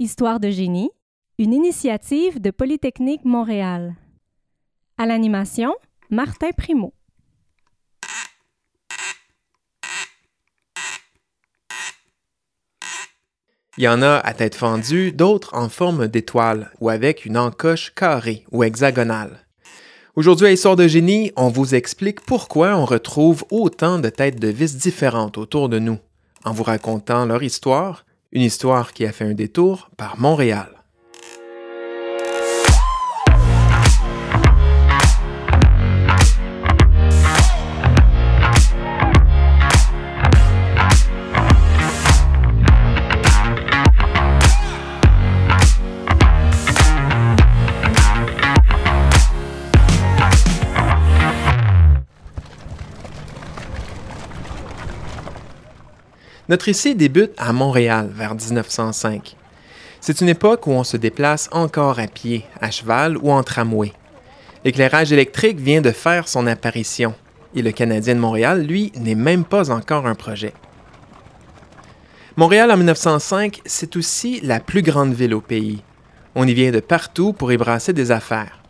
Histoire de génie, une initiative de Polytechnique Montréal. À l'animation, Martin Primo. Il y en a à tête fendue, d'autres en forme d'étoile ou avec une encoche carrée ou hexagonale. Aujourd'hui à Histoire de génie, on vous explique pourquoi on retrouve autant de têtes de vis différentes autour de nous, en vous racontant leur histoire, une histoire qui a fait un détour par Montréal. Notre récit débute à Montréal vers 1905. C'est une époque où on se déplace encore à pied, à cheval ou en tramway. L'éclairage électrique vient de faire son apparition et le Canadien de Montréal, lui, n'est même pas encore un projet. Montréal en 1905, c'est aussi la plus grande ville au pays. On y vient de partout pour y brasser des affaires.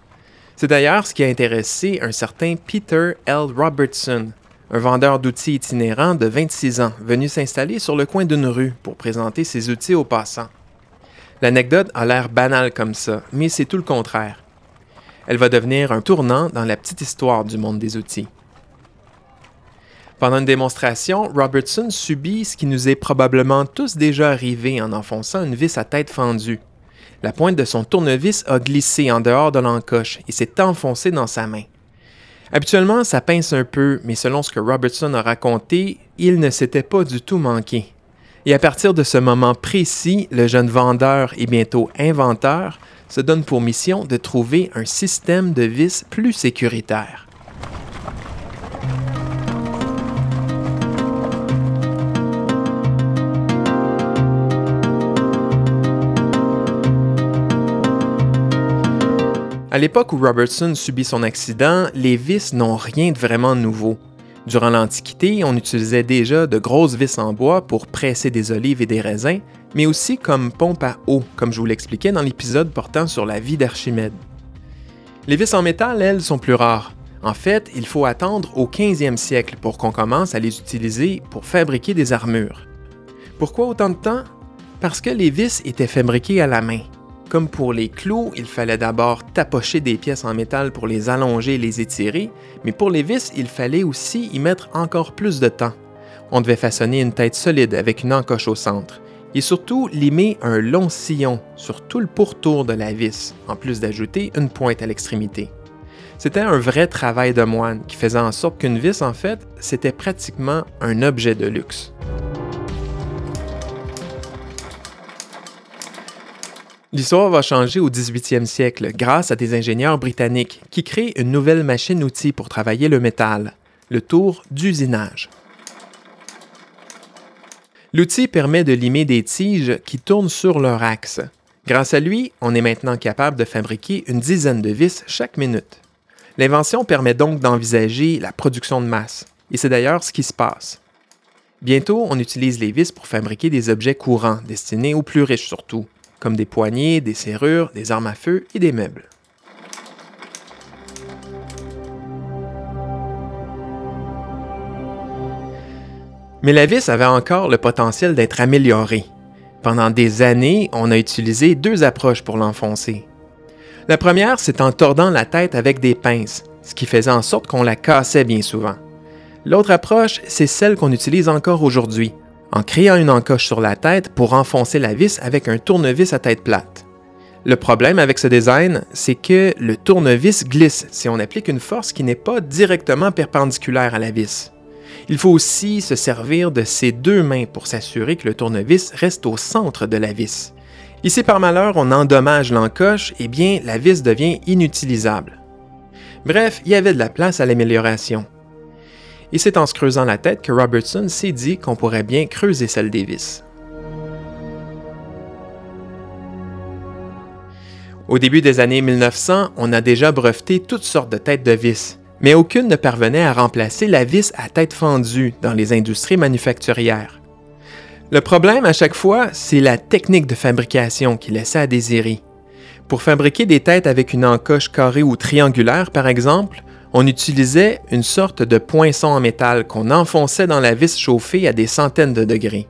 C'est d'ailleurs ce qui a intéressé un certain Peter L. Robertson, un vendeur d'outils itinérant de 26 ans venu s'installer sur le coin d'une rue pour présenter ses outils aux passants. L'anecdote a l'air banale comme ça, mais c'est tout le contraire. Elle va devenir un tournant dans la petite histoire du monde des outils. Pendant une démonstration, Robertson subit ce qui nous est probablement tous déjà arrivé en enfonçant une vis à tête fendue. La pointe de son tournevis a glissé en dehors de l'encoche et s'est enfoncée dans sa main. Habituellement, ça pince un peu, mais selon ce que Robertson a raconté, il ne s'était pas du tout manqué. Et à partir de ce moment précis, le jeune vendeur et bientôt inventeur se donne pour mission de trouver un système de vis plus sécuritaire. À l'époque où Robertson subit son accident, les vis n'ont rien de vraiment nouveau. Durant l'Antiquité, on utilisait déjà de grosses vis en bois pour presser des olives et des raisins, mais aussi comme pompe à eau, comme je vous l'expliquais dans l'épisode portant sur la vie d'Archimède. Les vis en métal, elles, sont plus rares. En fait, il faut attendre au 15e siècle pour qu'on commence à les utiliser pour fabriquer des armures. Pourquoi autant de temps? Parce que les vis étaient fabriquées à la main. Comme pour les clous, il fallait d'abord tapocher des pièces en métal pour les allonger et les étirer, mais pour les vis, il fallait aussi y mettre encore plus de temps. On devait façonner une tête solide avec une encoche au centre, et surtout limer un long sillon sur tout le pourtour de la vis, en plus d'ajouter une pointe à l'extrémité. C'était un vrai travail de moine qui faisait en sorte qu'une vis, en fait, c'était pratiquement un objet de luxe. L'histoire va changer au 18e siècle grâce à des ingénieurs britanniques qui créent une nouvelle machine-outil pour travailler le métal, le tour d'usinage. L'outil permet de limer des tiges qui tournent sur leur axe. Grâce à lui, on est maintenant capable de fabriquer une dizaine de vis chaque minute. L'invention permet donc d'envisager la production de masse, et c'est d'ailleurs ce qui se passe. Bientôt, on utilise les vis pour fabriquer des objets courants, destinés aux plus riches surtout, comme des poignées, des serrures, des armes à feu et des meubles. Mais la vis avait encore le potentiel d'être améliorée. Pendant des années, on a utilisé deux approches pour l'enfoncer. La première, c'est en tordant la tête avec des pinces, ce qui faisait en sorte qu'on la cassait bien souvent. L'autre approche, c'est celle qu'on utilise encore aujourd'hui, en créant une encoche sur la tête pour enfoncer la vis avec un tournevis à tête plate. Le problème avec ce design, c'est que le tournevis glisse si on applique une force qui n'est pas directement perpendiculaire à la vis. Il faut aussi se servir de ses deux mains pour s'assurer que le tournevis reste au centre de la vis. Ici, par malheur, on endommage l'encoche, et bien la vis devient inutilisable. Bref, il y avait de la place à l'amélioration et c'est en se creusant la tête que Robertson s'est dit qu'on pourrait bien creuser celle des vis. Au début des années 1900, on a déjà breveté toutes sortes de têtes de vis, mais aucune ne parvenait à remplacer la vis à tête fendue dans les industries manufacturières. Le problème à chaque fois, c'est la technique de fabrication qui laissait à désirer. Pour fabriquer des têtes avec une encoche carrée ou triangulaire, par exemple, on utilisait une sorte de poinçon en métal qu'on enfonçait dans la vis chauffée à des centaines de degrés.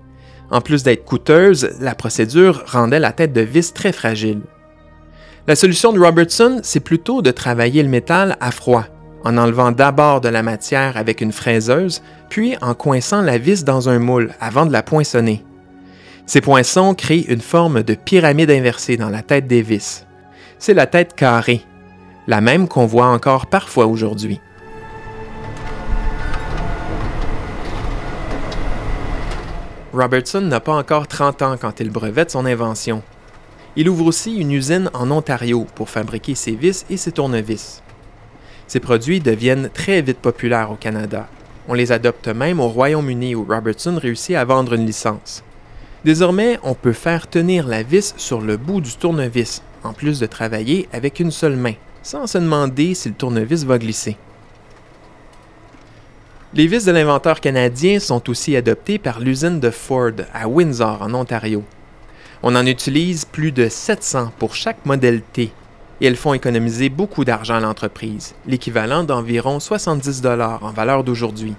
En plus d'être coûteuse, la procédure rendait la tête de vis très fragile. La solution de Robertson, c'est plutôt de travailler le métal à froid, en enlevant d'abord de la matière avec une fraiseuse, puis en coinçant la vis dans un moule avant de la poinçonner. Ces poinçons créent une forme de pyramide inversée dans la tête des vis. C'est la tête carrée, la même qu'on voit encore parfois aujourd'hui. Robertson n'a pas encore 30 ans quand il brevette son invention. Il ouvre aussi une usine en Ontario pour fabriquer ses vis et ses tournevis. Ces produits deviennent très vite populaires au Canada. On les adopte même au Royaume-Uni où Robertson réussit à vendre une licence. Désormais, on peut faire tenir la vis sur le bout du tournevis, en plus de travailler avec une seule main, sans se demander si le tournevis va glisser. Les vis de l'inventeur canadien sont aussi adoptées par l'usine de Ford à Windsor, en Ontario. On en utilise plus de 700 pour chaque modèle T, et elles font économiser beaucoup d'argent à l'entreprise, l'équivalent d'environ 70 dollars en valeur d'aujourd'hui.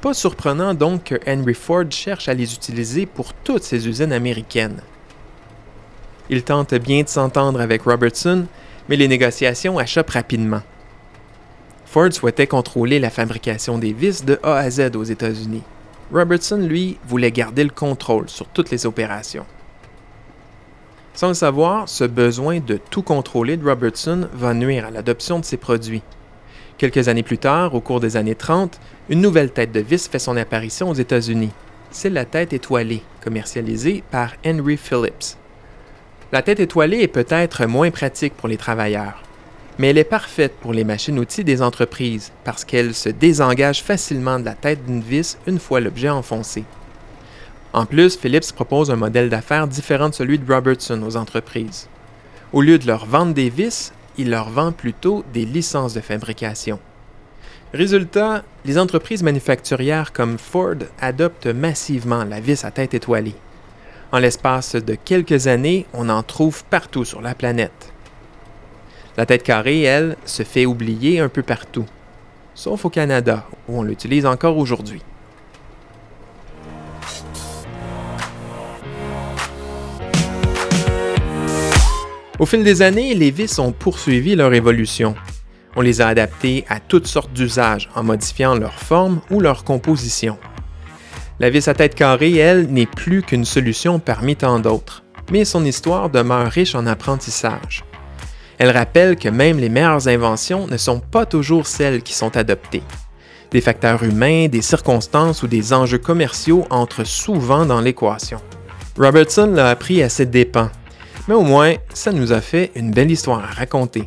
Pas surprenant donc que Henry Ford cherche à les utiliser pour toutes ses usines américaines. Il tente bien de s'entendre avec Robertson, mais les négociations achoppent rapidement. Ford souhaitait contrôler la fabrication des vis de A à Z aux États-Unis. Robertson, lui, voulait garder le contrôle sur toutes les opérations. Sans le savoir, ce besoin de tout contrôler de Robertson va nuire à l'adoption de ses produits. Quelques années plus tard, au cours des années 30, une nouvelle tête de vis fait son apparition aux États-Unis. C'est la tête étoilée, commercialisée par Henry Phillips. La tête étoilée est peut-être moins pratique pour les travailleurs, mais elle est parfaite pour les machines-outils des entreprises parce qu'elle se désengage facilement de la tête d'une vis une fois l'objet enfoncé. En plus, Philips propose un modèle d'affaires différent de celui de Robertson aux entreprises. Au lieu de leur vendre des vis, il leur vend plutôt des licences de fabrication. Résultat, les entreprises manufacturières comme Ford adoptent massivement la vis à tête étoilée. En l'espace de quelques années, on en trouve partout sur la planète. La tête carrée, elle, se fait oublier un peu partout, sauf au Canada, où on l'utilise encore aujourd'hui. Au fil des années, les vis ont poursuivi leur évolution. On les a adaptées à toutes sortes d'usages en modifiant leur forme ou leur composition. La vis à tête carrée, elle, n'est plus qu'une solution parmi tant d'autres, mais son histoire demeure riche en apprentissage. Elle rappelle que même les meilleures inventions ne sont pas toujours celles qui sont adoptées. Des facteurs humains, des circonstances ou des enjeux commerciaux entrent souvent dans l'équation. Robertson l'a appris à ses dépens, mais au moins, ça nous a fait une belle histoire à raconter.